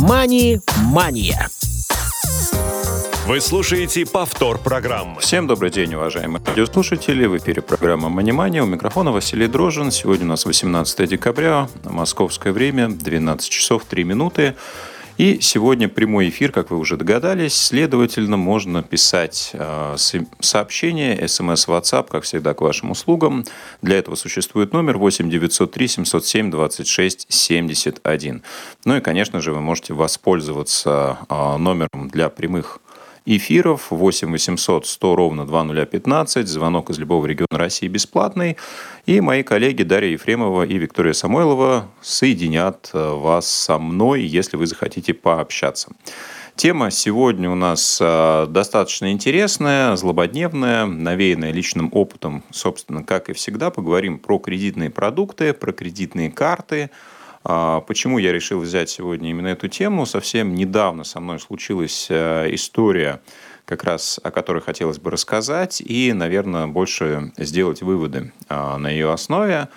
«Мани-мания». Вы слушаете повтор программы. Всем добрый день, уважаемые радиослушатели. В эфире программа «Манимания». У микрофона Василий Дрожин. Сегодня у нас 18 декабря, московское время, 12 часов 3 минуты. И сегодня прямой эфир, как вы уже догадались, следовательно, можно писать э, сообщение, смс, WhatsApp, как всегда, к вашим услугам. Для этого существует номер 8 903 707 26 71. Ну и, конечно же, вы можете воспользоваться э, номером для прямых эфиров 8 800 100 ровно 2015. Звонок из любого региона России бесплатный. И мои коллеги Дарья Ефремова и Виктория Самойлова соединят э, вас со мной, если вы захотите пообщаться. Тема сегодня у нас э, достаточно интересная, злободневная, навеянная личным опытом, собственно, как и всегда. Поговорим про кредитные продукты, про кредитные карты, почему я решил взять сегодня именно эту тему? Совсем недавно со мной случилась э, история, как раз о которой хотелось бы рассказать, и, наверное, больше сделать выводы а, на ее основе.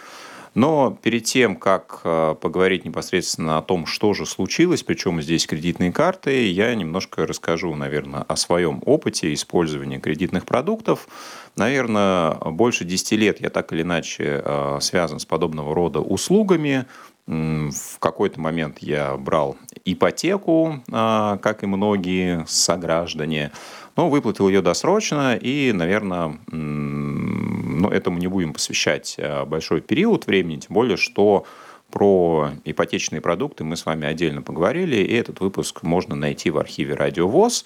Но перед тем, как э, поговорить непосредственно о том, что же случилось, причем здесь кредитные карты, я немножко расскажу, наверное, о своем опыте использования кредитных продуктов. Наверное, больше 10 лет я так или иначе э, связан с подобного рода услугами. В какой-то момент я брал ипотеку, а, как и многие сограждане, но выплатил ее досрочно, и, наверное, ну, этому не будем посвящать а, большой период времени, тем более, что про ипотечные продукты мы с вами отдельно поговорили, и этот выпуск можно найти в архиве «Радио ВОЗ».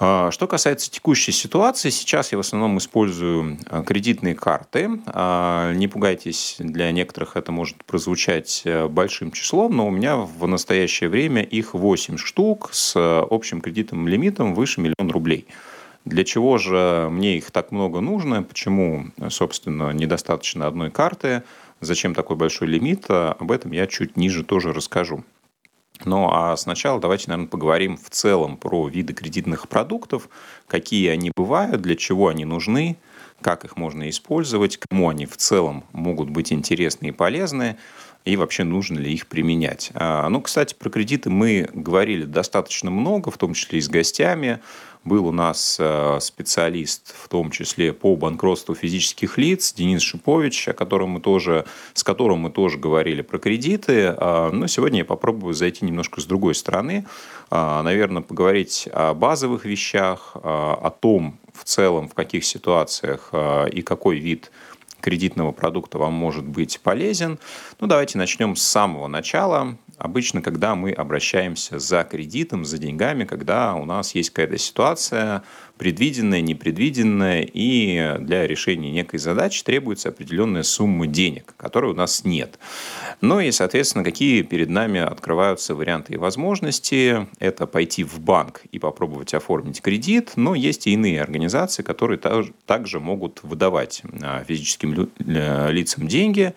А, что касается текущей ситуации, сейчас я в основном использую а, кредитные карты. А, не пугайтесь, для некоторых это может прозвучать э, большим числом, но у меня в настоящее время их 8 штук с общим кредитным лимитом выше миллиона рублей. Для чего же мне их так много нужно? Почему, собственно, недостаточно одной карты? Зачем такой большой лимит? Об этом я чуть ниже тоже расскажу. Ну а сначала давайте, наверное, поговорим в целом про виды кредитных продуктов, какие они бывают, для чего они нужны, как их можно использовать, кому они в целом могут быть интересны и полезны, и вообще нужно ли их применять. А, ну, кстати, про кредиты мы говорили достаточно много, в том числе и с гостями. Был у нас э, специалист, в том числе по банкротству физических лиц, Денис Шипович, о котором мы тоже, с которым мы тоже говорили про кредиты. А, но сегодня я попробую зайти немножко с другой стороны. А, наверное, поговорить о базовых вещах, о том, в целом, в каких ситуациях и какой вид кредитного продукта вам может быть полезен. Ну, давайте начнем с самого начала. Обычно, когда мы обращаемся за кредитом, за деньгами, когда у нас есть какая-то ситуация, предвиденная, непредвиденная, и для решения некой задачи требуется определенная сумма денег, которой у нас нет. Ну и, соответственно, какие перед нами открываются варианты и возможности. Это пойти в банк и попробовать оформить кредит, но есть и иные организации, которые также могут выдавать а, физическим лицам деньги,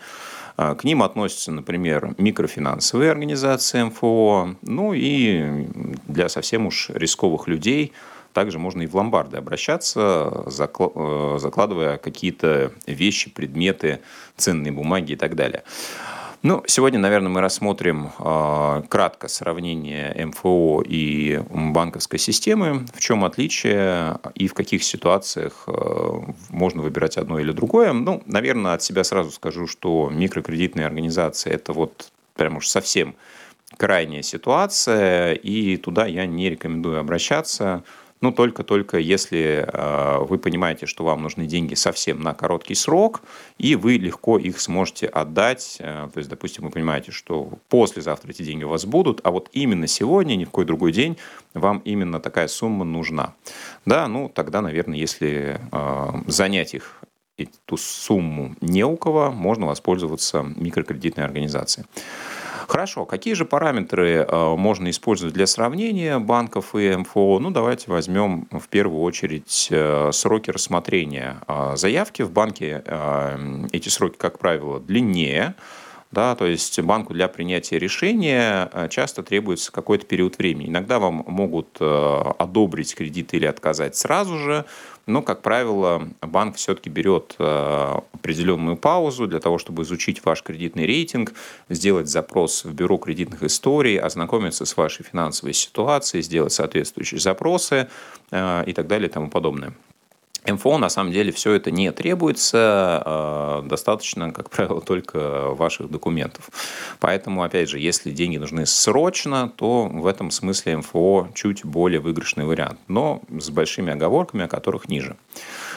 к ним относятся, например, микрофинансовые организации МФО, ну и для совсем уж рисковых людей также можно и в ломбарды обращаться, э, закладывая какие-то вещи, предметы, ценные бумаги и так далее. Ну, сегодня, наверное, мы рассмотрим э, кратко сравнение МФО и банковской системы, в чем отличие и в каких ситуациях э, можно выбирать одно или другое. Ну, наверное, от себя сразу скажу, что микрокредитные организации – это вот прям уж совсем крайняя ситуация, и туда я не рекомендую обращаться – ну, только-только если э, вы понимаете, что вам нужны деньги совсем на короткий срок, и вы легко их сможете отдать. Э, то есть, допустим, вы понимаете, что послезавтра эти деньги у вас будут, а вот именно сегодня, ни в какой другой день, вам именно такая сумма нужна. Да, ну, тогда, наверное, если э, занять их эту сумму не у кого, можно воспользоваться микрокредитной организацией. Хорошо, какие же параметры э, можно использовать для сравнения банков и МФО? Ну, давайте возьмем в первую очередь э, сроки рассмотрения э, заявки. В банке эти сроки, как правило, длиннее, Да, то есть банку для принятия решения часто требуется какой-то период времени. Иногда вам могут одобрить кредит или отказать сразу же, но, как правило, банк все-таки берет э, определенную паузу для того, чтобы изучить ваш кредитный рейтинг, сделать запрос в бюро кредитных историй, ознакомиться с вашей финансовой ситуацией, сделать соответствующие запросы и так далее и тому подобное. МФО на самом деле все это не требуется, э, достаточно, как правило, только ваших документов. Поэтому, опять же, если деньги нужны срочно, то в этом смысле МФО чуть более выигрышный вариант, но с большими оговорками, о которых ниже.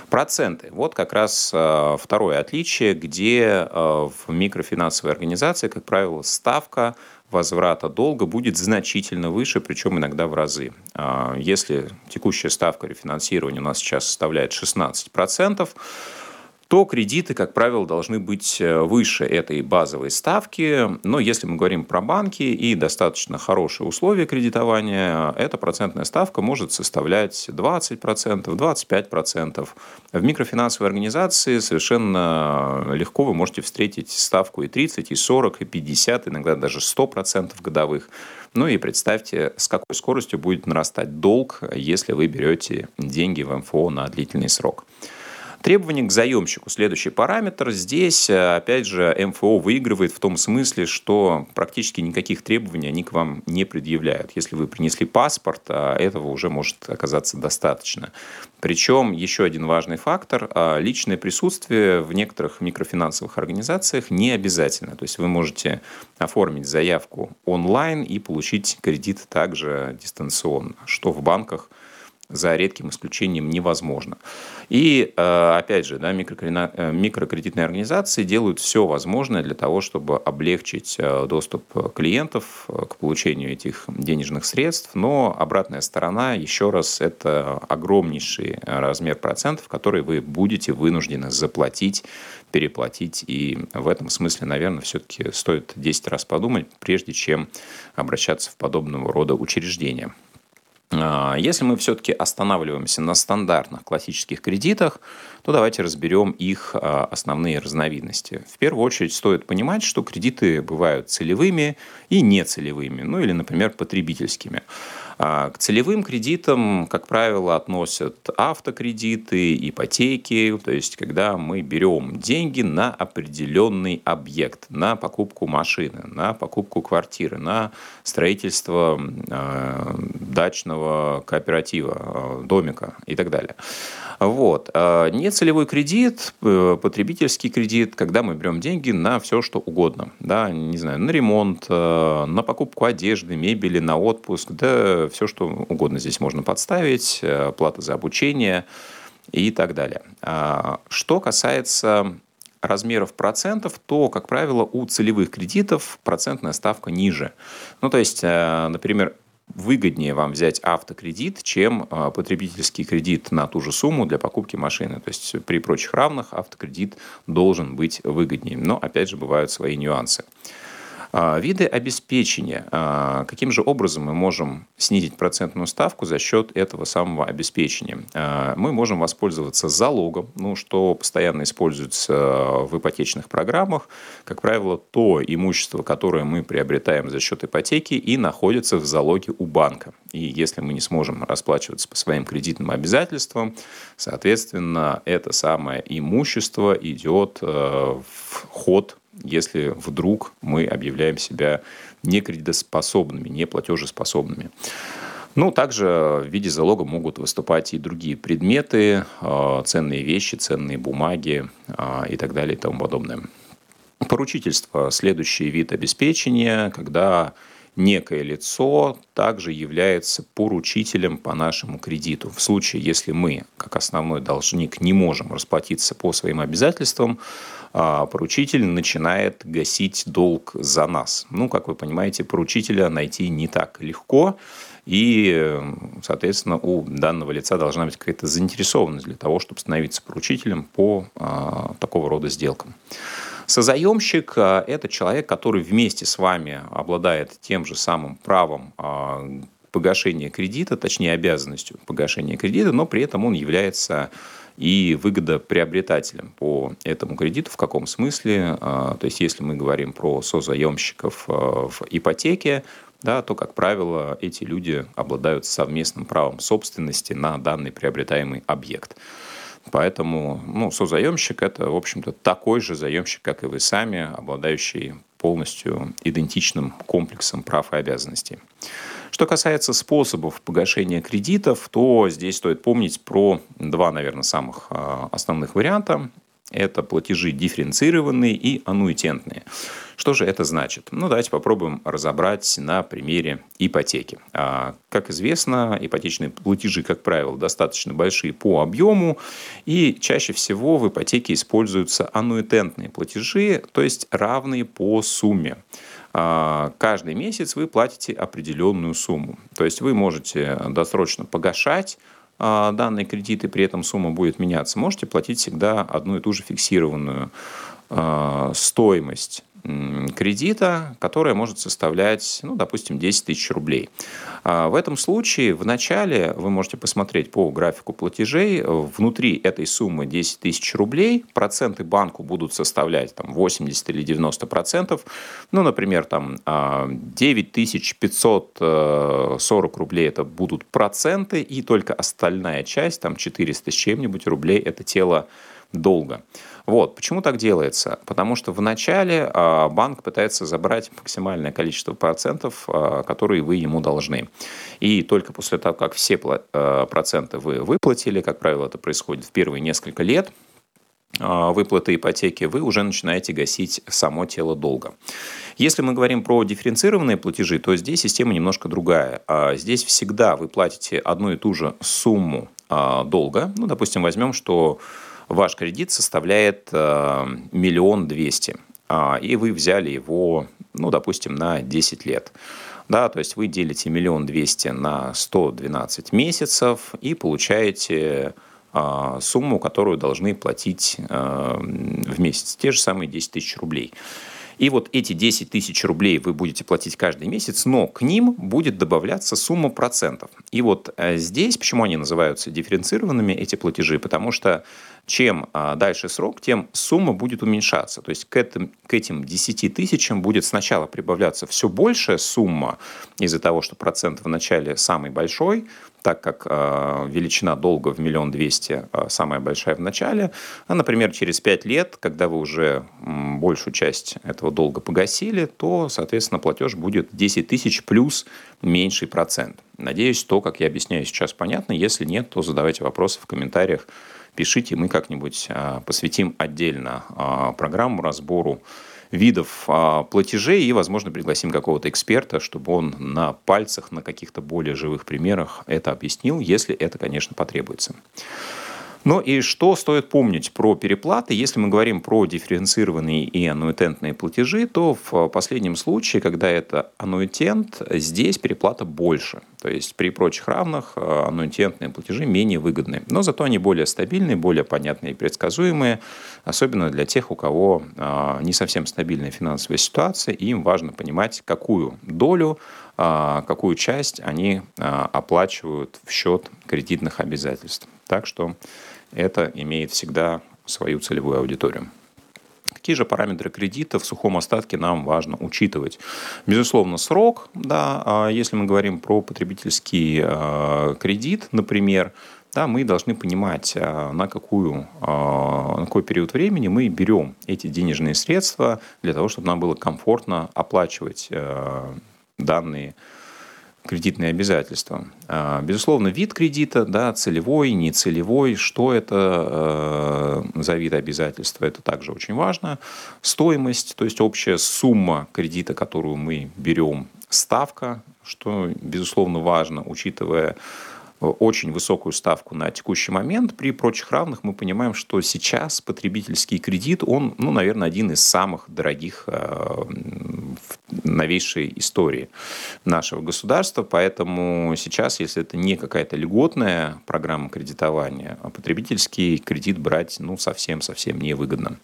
Проценты. Вот как раз э, второе отличие, где э, в микрофинансовой организации, как правило, ставка возврата долга будет значительно выше, причем иногда в разы. А, если текущая ставка рефинансирования у нас сейчас составляет 16%, то кредиты, как правило, должны быть э, выше этой базовой ставки. Но если мы говорим про банки и достаточно хорошие условия кредитования, эта процентная ставка может составлять 20%, 25%. В микрофинансовой организации совершенно легко вы можете встретить ставку и 30, и 40, и 50, иногда даже 100% годовых. Ну и представьте, с какой скоростью будет нарастать долг, если вы берете деньги в МФО на длительный срок. Требования к заемщику. Следующий параметр. Здесь, э, опять же, МФО выигрывает в том смысле, что практически никаких требований они к вам не предъявляют. Если вы принесли паспорт, а этого уже может оказаться достаточно. Причем еще один важный фактор а, – личное присутствие в некоторых микрофинансовых организациях не обязательно. То есть вы можете оформить заявку онлайн и получить кредит также дистанционно, что в банках – за редким исключением невозможно. И, э, опять же, да, э, микрокредитные организации делают все возможное для того, чтобы облегчить э, доступ клиентов к получению этих денежных средств, но обратная сторона, еще раз, это огромнейший размер процентов, которые вы будете вынуждены заплатить, переплатить, и в этом смысле, наверное, все-таки стоит 10 раз подумать, прежде чем обращаться в подобного рода учреждения. А, если мы все-таки останавливаемся на стандартных классических кредитах, то давайте разберем их а, основные разновидности. В первую очередь стоит понимать, что кредиты бывают целевыми и нецелевыми, ну или, например, потребительскими. А, к целевым кредитам, как правило, относят автокредиты, ипотеки, то есть когда мы берем деньги на определенный объект, на покупку машины, на покупку квартиры, на строительство э, дачного кооператива, э, домика и так далее. Вот. А Нецелевой кредит, э, потребительский кредит, когда мы берем деньги на все, что угодно. Да, не знаю, на ремонт, э, на покупку одежды, мебели, на отпуск, да, все, что угодно здесь можно подставить, э, плата за обучение и так далее. А что касается размеров процентов, то, как правило, у целевых кредитов процентная ставка ниже. Ну, то есть, например, выгоднее вам взять автокредит, чем а, потребительский кредит на ту же сумму для покупки машины. То есть при прочих равных автокредит должен быть выгоднее. Но опять же бывают свои нюансы. А, виды обеспечения. А, каким же образом мы можем снизить процентную ставку за счет этого самого обеспечения? А, мы можем воспользоваться залогом, ну, что постоянно используется в ипотечных программах. Как правило, то имущество, которое мы приобретаем за счет ипотеки и находится в залоге у банка. И если мы не сможем расплачиваться по своим кредитным обязательствам, соответственно, это самое имущество идет в ход если вдруг мы объявляем себя некредитоспособными, неплатежеспособными. Ну, также в виде залога могут выступать и другие предметы, а, ценные вещи, ценные бумаги а, и так далее и тому подобное. Поручительство – следующий вид обеспечения, когда некое лицо также является поручителем по нашему кредиту. В случае, если мы, как основной должник, не можем расплатиться по своим обязательствам, а, поручитель начинает гасить долг за нас. Ну, как вы понимаете, поручителя найти не так легко, и, соответственно, у данного лица должна быть какая-то заинтересованность для того, чтобы становиться поручителем по а, такого рода сделкам. Созаемщик а, – это человек, который вместе с вами обладает тем же самым правом погашения кредита, точнее обязанностью погашения кредита, но при этом он является и выгода приобретателям по этому кредиту. В каком смысле? То есть, если мы говорим про созаемщиков в ипотеке, да, то, как правило, эти люди обладают совместным правом собственности на данный приобретаемый объект. Поэтому ну, созаемщик – это, в общем-то, такой же заемщик, как и вы сами, обладающий полностью идентичным комплексом прав и обязанностей. Что касается способов погашения кредитов, то здесь стоит помнить про два, наверное, самых а, основных варианта. Это платежи дифференцированные и аннуитентные. Что же это значит? Ну, давайте попробуем разобрать на примере ипотеки. А, как известно, ипотечные платежи, как правило, достаточно большие по объему, и чаще всего в ипотеке используются аннуитентные платежи, то есть равные по сумме а, каждый месяц вы платите определенную сумму. То есть вы можете досрочно погашать данные кредиты, при этом сумма будет меняться. Можете платить всегда одну и ту же фиксированную стоимость кредита, которая может составлять, ну, допустим, 10 тысяч рублей. А, в этом случае в начале вы можете посмотреть по графику платежей, внутри этой суммы 10 тысяч рублей проценты банку будут составлять там, 80 или 90 процентов. Ну, например, там 9540 а, рублей это будут проценты, и только остальная часть, там 400 с чем-нибудь рублей, это тело долга. Вот. Почему так делается? Потому что вначале а, банк пытается забрать максимальное количество процентов, а, которые вы ему должны. И только после того, как все а, проценты вы выплатили, как правило, это происходит в первые несколько лет, выплаты ипотеки, вы уже начинаете гасить само тело долга. Если мы говорим про дифференцированные платежи, то здесь система немножко другая. Здесь всегда вы платите одну и ту же сумму долга. Ну, допустим, возьмем, что ваш кредит составляет э, миллион двести, а, и вы взяли его, ну, допустим, на 10 лет. Да, то есть вы делите миллион двести на 112 месяцев и получаете а, сумму, которую должны платить э, в месяц. Те же самые 10 тысяч рублей. И вот эти 10 тысяч рублей вы будете платить каждый месяц, но к ним будет добавляться сумма процентов. И вот э, здесь, почему они называются дифференцированными, эти платежи, потому что чем а, дальше срок, тем сумма будет уменьшаться. То есть к этим, к этим 10 тысячам будет сначала прибавляться все большая сумма из-за того, что процент в начале самый большой, так как э, величина долга в миллион двести э, самая большая в начале, а, например, через пять лет, когда вы уже большую часть этого долга погасили, то, соответственно, платеж будет 10 тысяч плюс меньший процент. Надеюсь, то, как я объясняю сейчас, понятно. Если нет, то задавайте вопросы в комментариях, пишите, мы как-нибудь э, посвятим отдельно э, программу разбору видов а, платежей и, возможно, пригласим какого-то эксперта, чтобы он на пальцах, на каких-то более живых примерах это объяснил, если это, конечно, потребуется. Ну и что стоит помнить про переплаты? Если мы говорим про дифференцированные и аннуитентные платежи, то в последнем случае, когда это аннуитент, здесь переплата больше. То есть при прочих равных э, аннуитентные платежи менее выгодны. Но зато они более стабильные, более понятные и предсказуемые, особенно для тех, у кого э, не совсем стабильная финансовая ситуация, и им важно понимать, какую долю э, какую часть они оплачивают в счет кредитных обязательств. Так что это имеет всегда свою целевую аудиторию. Какие же параметры кредита в сухом остатке нам важно учитывать? Безусловно, срок, да, а если мы говорим про потребительский а, кредит, например, да, мы должны понимать, а, на, какую, на какой период времени мы берем эти денежные средства для того, чтобы нам было комфортно оплачивать данные кредитные обязательства. А, безусловно, вид кредита, да, целевой, нецелевой, что это э, за вид обязательства, это также очень важно. Стоимость, то есть общая сумма кредита, которую мы берем, ставка, что, безусловно, важно, учитывая очень высокую ставку на текущий момент. При прочих равных мы понимаем, что сейчас потребительский кредит, он, ну, наверное, один из самых дорогих э, в новейшей истории нашего государства. Поэтому сейчас, если это не какая-то льготная программа кредитования, а потребительский кредит брать ну, совсем-совсем невыгодно.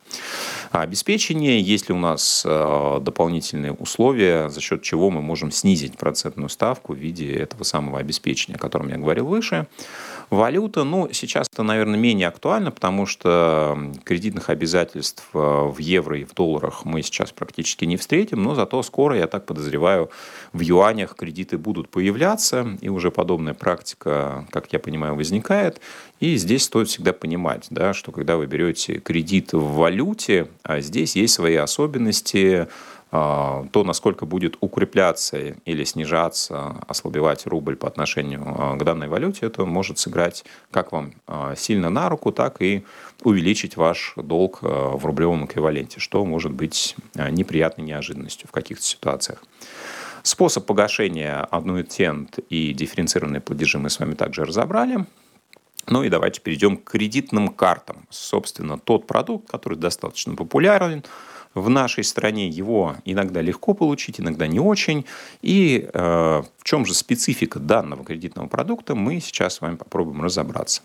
А обеспечение, если у нас э, дополнительные условия, за счет чего мы можем снизить процентную ставку в виде этого самого обеспечения, о котором я говорил выше. Валюта, ну, сейчас это, наверное, менее актуально, потому что кредитных обязательств э, в евро и в долларах мы сейчас практически не встретим, но зато скоро, я так подозреваю, в юанях кредиты будут появляться, и уже подобная практика, как я понимаю, возникает. И здесь стоит всегда понимать, да, что когда вы берете кредит в валюте, а здесь есть свои особенности, то, насколько будет укрепляться или снижаться, ослабевать рубль по отношению а, к данной валюте, это может сыграть как вам а, сильно на руку, так и увеличить ваш долг в рублевом эквиваленте, что может быть неприятной неожиданностью в каких-то ситуациях. Способ погашения аннуитент и дифференцированные платежи мы с вами также разобрали. Ну и давайте перейдем к кредитным картам. Собственно, тот продукт, который достаточно популярен, в нашей стране его иногда легко получить, иногда не очень. И э, в чем же специфика данного кредитного продукта, мы сейчас с вами попробуем разобраться.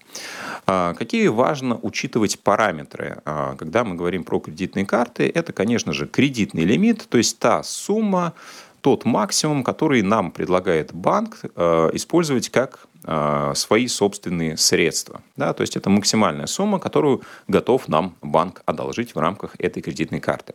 Э, какие важно учитывать параметры, э, когда мы говорим про кредитные карты? Это, конечно же, кредитный лимит, то есть та сумма, тот максимум, который нам предлагает банк э, использовать как э, свои собственные средства. Да, то есть это максимальная сумма, которую готов нам банк одолжить в рамках этой кредитной карты.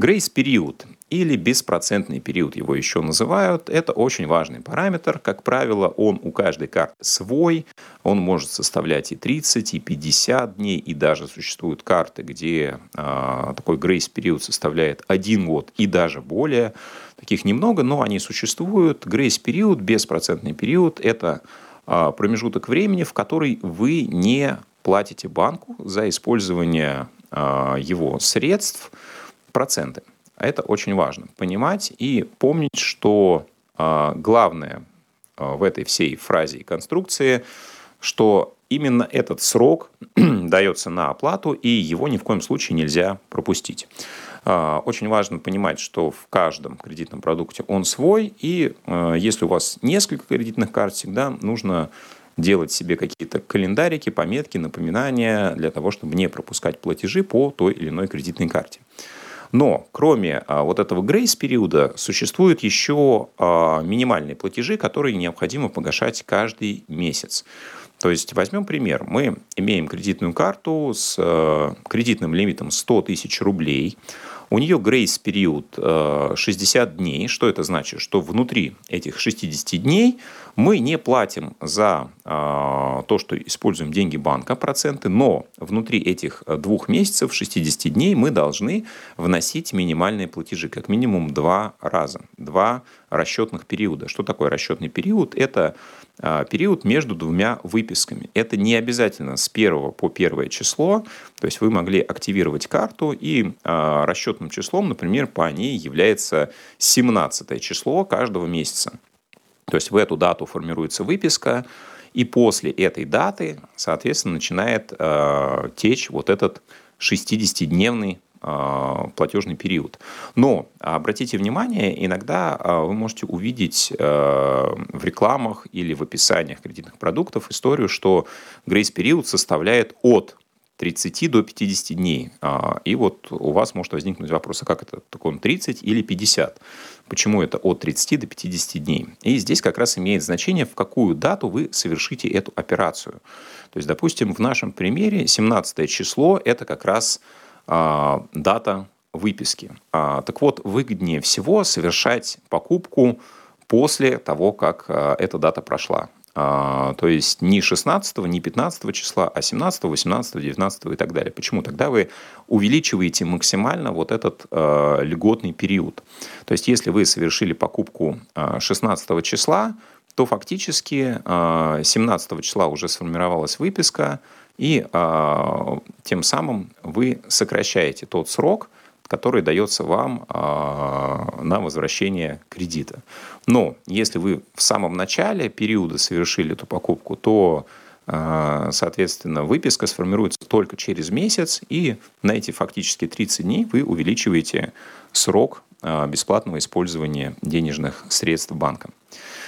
Грейс-период или беспроцентный период его еще называют. Это очень важный параметр. Как правило, он у каждой карты свой. Он может составлять и 30, и 50 дней, и даже существуют карты, где э, такой грейс-период составляет один год и даже более. Таких немного, но они существуют. Грейс-период, беспроцентный период – это э, промежуток времени, в который вы не платите банку за использование э, его средств – проценты. Это очень важно понимать и помнить, что а, главное а, в этой всей фразе и конструкции, что именно этот срок дается на оплату, и его ни в коем случае нельзя пропустить. А, очень важно понимать, что в каждом кредитном продукте он свой, и если у вас несколько кредитных карт, всегда нужно делать себе какие-то календарики, пометки, напоминания для того, чтобы не пропускать платежи по той или иной кредитной карте. Но кроме а, вот этого грейс-периода существуют еще а, минимальные платежи, которые необходимо погашать каждый месяц. То есть возьмем пример. Мы имеем кредитную карту с а, кредитным лимитом 100 тысяч рублей. У нее грейс-период 60 дней. Что это значит? Что внутри этих 60 дней мы не платим за э, то, что используем деньги банка, проценты, но внутри этих э, двух месяцев, 60 дней, мы должны вносить минимальные платежи, как минимум два раза, два расчетных периода. Что такое расчетный период? Это э, период между двумя выписками. Это не обязательно с 1 по 1 число, то есть вы могли активировать карту, и э, расчетным числом, например, по ней является 17 число каждого месяца. То есть в эту дату формируется выписка, и после этой даты, соответственно, начинает э, течь вот этот 60-дневный э, платежный период. Но обратите внимание, иногда вы можете увидеть в рекламах или в описаниях кредитных продуктов историю, что грейс-период составляет от 30 до 50 дней. А, и вот у вас может возникнуть вопрос, а как это, так он 30 или 50? Почему это от 30 до 50 дней? И здесь как раз имеет значение, в какую дату вы совершите эту операцию. То есть, допустим, в нашем примере 17 число – это как раз а, дата выписки. А, так вот, выгоднее всего совершать покупку после того, как эта дата прошла. А, то есть не 16, не 15 числа, а 17, 18, 19 и так далее. Почему? Тогда вы увеличиваете максимально вот этот э, льготный период. То есть если вы совершили покупку 16 а, числа, то фактически 17 а, числа уже сформировалась выписка, и тем самым вы сокращаете тот срок, который дается вам на возвращение кредита. Но если вы в самом начале периода совершили эту покупку, то а, соответственно, выписка сформируется только через месяц, и на эти фактически 30 дней вы увеличиваете срок а, бесплатного использования денежных средств банка.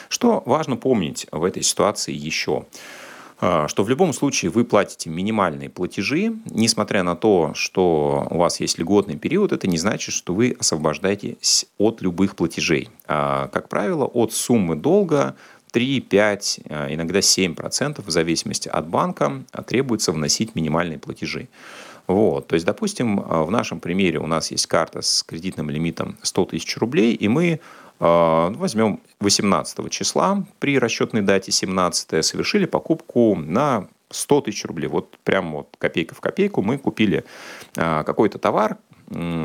Что важно помнить в этой ситуации еще? А, что в любом случае вы платите минимальные платежи, несмотря на то, что у вас есть льготный период, это не значит, что вы освобождаетесь от любых платежей. А, как правило, от суммы долга 3, 5, иногда 7% в зависимости от банка требуется вносить минимальные платежи. Вот. То есть, допустим, в нашем примере у нас есть карта с кредитным лимитом 100 тысяч рублей, и мы возьмем 18 числа при расчетной дате 17 совершили покупку на 100 тысяч рублей. Вот прям вот копейка в копейку мы купили какой-то товар,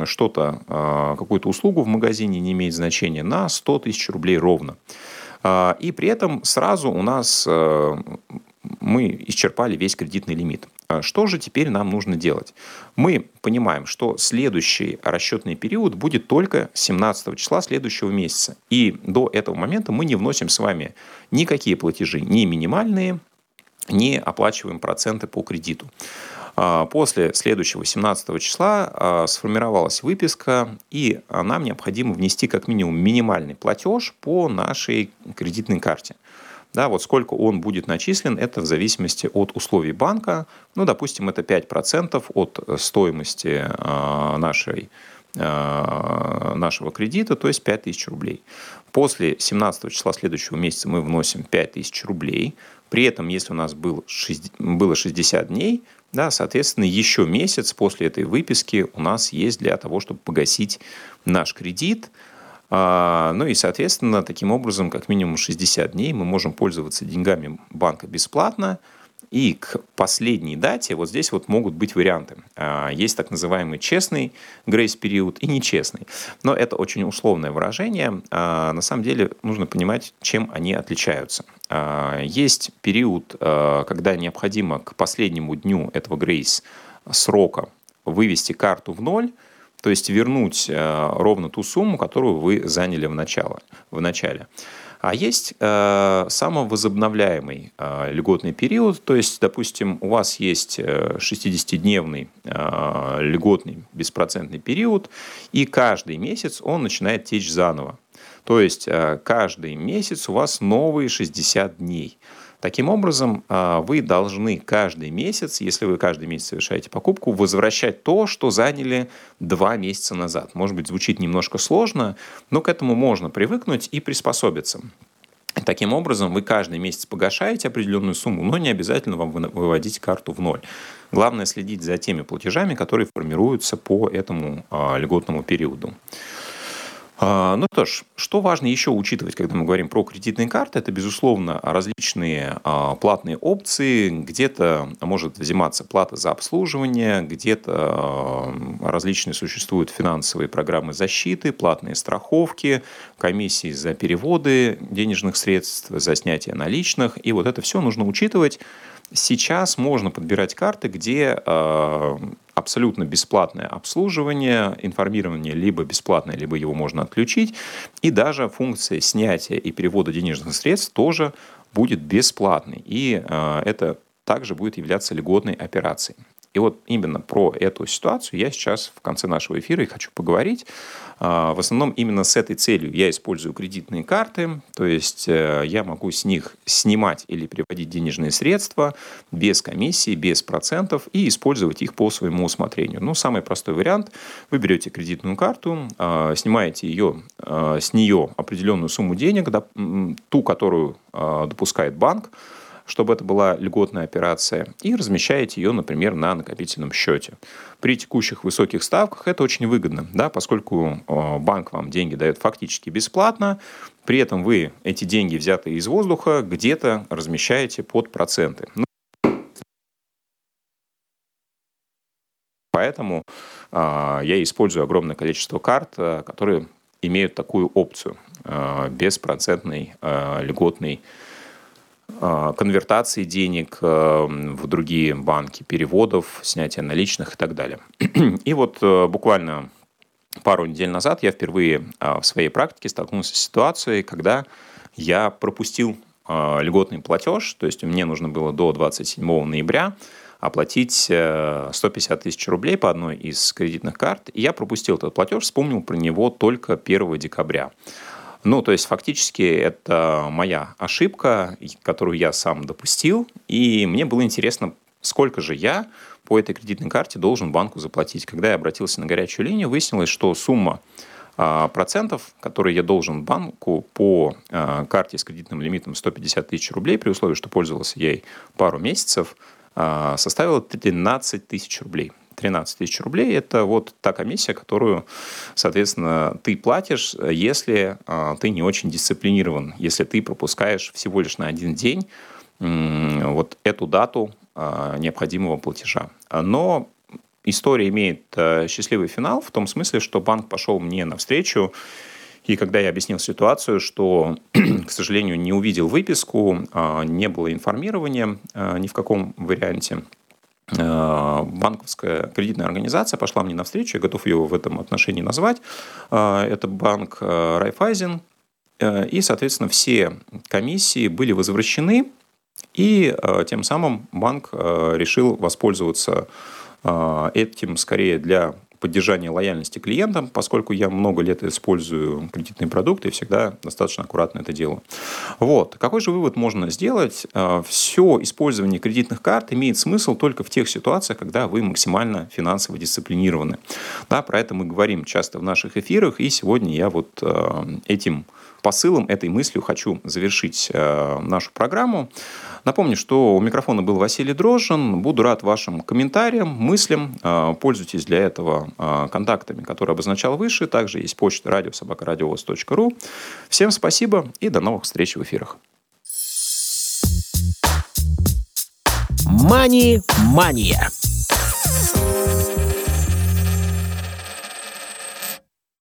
что-то, а, какую-то услугу в магазине, не имеет значения, на 100 тысяч рублей ровно. А, и при этом сразу у нас а, мы исчерпали весь кредитный лимит. Что же теперь нам нужно делать? Мы понимаем, что следующий расчетный период будет только 17 числа следующего месяца. И до этого момента мы не вносим с вами никакие платежи, ни минимальные, не оплачиваем проценты по кредиту. А, после следующего 17 числа а, сформировалась выписка, и нам необходимо внести как минимум минимальный платеж по нашей кредитной карте. Да, вот сколько он будет начислен, это в зависимости от условий банка. Ну, допустим, это 5% от стоимости а, нашей нашего кредита, то есть 5000 рублей. После 17 числа следующего месяца мы вносим 5000 рублей. При этом, если у нас было 60 дней, да, соответственно, еще месяц после этой выписки у нас есть для того, чтобы погасить наш кредит. А, ну и, соответственно, таким образом, как минимум 60 дней мы можем пользоваться деньгами банка бесплатно – и к последней дате вот здесь вот могут быть варианты. А, есть так называемый честный грейс-период и нечестный. Но это очень условное выражение. А, на самом деле нужно понимать, чем они отличаются. Есть период, когда необходимо к последнему дню этого грейс срока вывести карту в ноль, то есть вернуть ровно ту сумму, которую вы заняли в начале. В начале. А есть э, самовозобновляемый э, льготный период, то есть, допустим, у вас есть 60-дневный э, э, льготный беспроцентный период, и каждый месяц он начинает течь заново. То есть э, каждый месяц у вас новые 60 дней. Таким образом, а, вы должны каждый месяц, если вы каждый месяц совершаете покупку, возвращать то, что заняли два месяца назад. Может быть, звучит немножко сложно, но к этому можно привыкнуть и приспособиться. Таким образом, вы каждый месяц погашаете определенную сумму, но не обязательно вам выводить карту в ноль. Главное следить за теми платежами, которые формируются по этому а, льготному периоду. А, ну что ж, что важно еще учитывать, когда мы говорим про кредитные карты, это, безусловно, различные а, платные опции. Где-то может взиматься плата за обслуживание, где-то а, различные существуют финансовые программы защиты, платные страховки, комиссии за переводы денежных средств, за снятие наличных. И вот это все нужно учитывать. Сейчас можно подбирать карты, где абсолютно бесплатное обслуживание, информирование либо бесплатное, либо его можно отключить. И даже функция снятия и перевода денежных средств тоже будет бесплатной. И э, это также будет являться льготной операцией. И вот именно про эту ситуацию я сейчас в конце нашего эфира и хочу поговорить. А, в основном именно с этой целью я использую кредитные карты, то есть э, я могу с них снимать или переводить денежные средства без комиссии, без процентов и использовать их по своему усмотрению. Ну, самый простой вариант. Вы берете кредитную карту, а, снимаете ее, а, с нее определенную сумму денег, ту, которую допускает банк, чтобы это была льготная операция, и размещаете ее, например, на накопительном счете. При текущих высоких ставках это очень выгодно, да, поскольку э, банк вам деньги дает фактически бесплатно, при этом вы эти деньги, взятые из воздуха, где-то размещаете под проценты. Ну, поэтому э, я использую огромное количество карт, э, которые имеют такую опцию э, беспроцентной э, льготной конвертации денег э, в другие банки, переводов, снятия наличных и так далее. И вот э, буквально пару недель назад я впервые в своей практике столкнулся с ситуацией, когда я пропустил льготный платеж, то есть мне нужно было до 27 ноября оплатить 150 тысяч рублей по одной из кредитных карт, и я пропустил этот платеж, вспомнил про него только 1 декабря. Ну, то есть фактически это моя ошибка, которую я сам допустил, и мне было интересно, сколько же я по этой кредитной карте должен банку заплатить. Когда я обратился на горячую линию, выяснилось, что сумма процентов, которые я должен банку по карте с кредитным лимитом 150 тысяч рублей, при условии, что пользовался ей пару месяцев, составило 13 тысяч рублей. 13 тысяч рублей – это вот та комиссия, которую, соответственно, ты платишь, если ты не очень дисциплинирован, если ты пропускаешь всего лишь на один день вот эту дату необходимого платежа. Но история имеет э, счастливый финал в том смысле, что банк пошел мне навстречу, и когда я объяснил ситуацию, что, к сожалению, не увидел выписку, а, не было информирования а, ни в каком варианте, а, банковская кредитная организация пошла мне навстречу, я готов ее в этом отношении назвать. Это банк Райфайзен, и, соответственно, все комиссии были возвращены, и тем самым банк решил воспользоваться этим скорее для поддержания лояльности клиентам, поскольку я много лет использую кредитные продукты и всегда достаточно аккуратно это делаю. Вот. Какой же вывод можно сделать? А, Все использование кредитных карт имеет смысл только в тех ситуациях, когда вы максимально финансово дисциплинированы. Да, про это мы говорим часто в наших эфирах, и сегодня я вот а, этим посылом, этой мыслью хочу завершить нашу программу. Напомню, что у микрофона был Василий Дрожжин. Буду рад вашим комментариям, мыслям. А, пользуйтесь для этого а, контактами, которые обозначал выше. Также есть почта радиособакарадиовоз.ру. Всем спасибо и до новых встреч в эфирах. Мани-мания.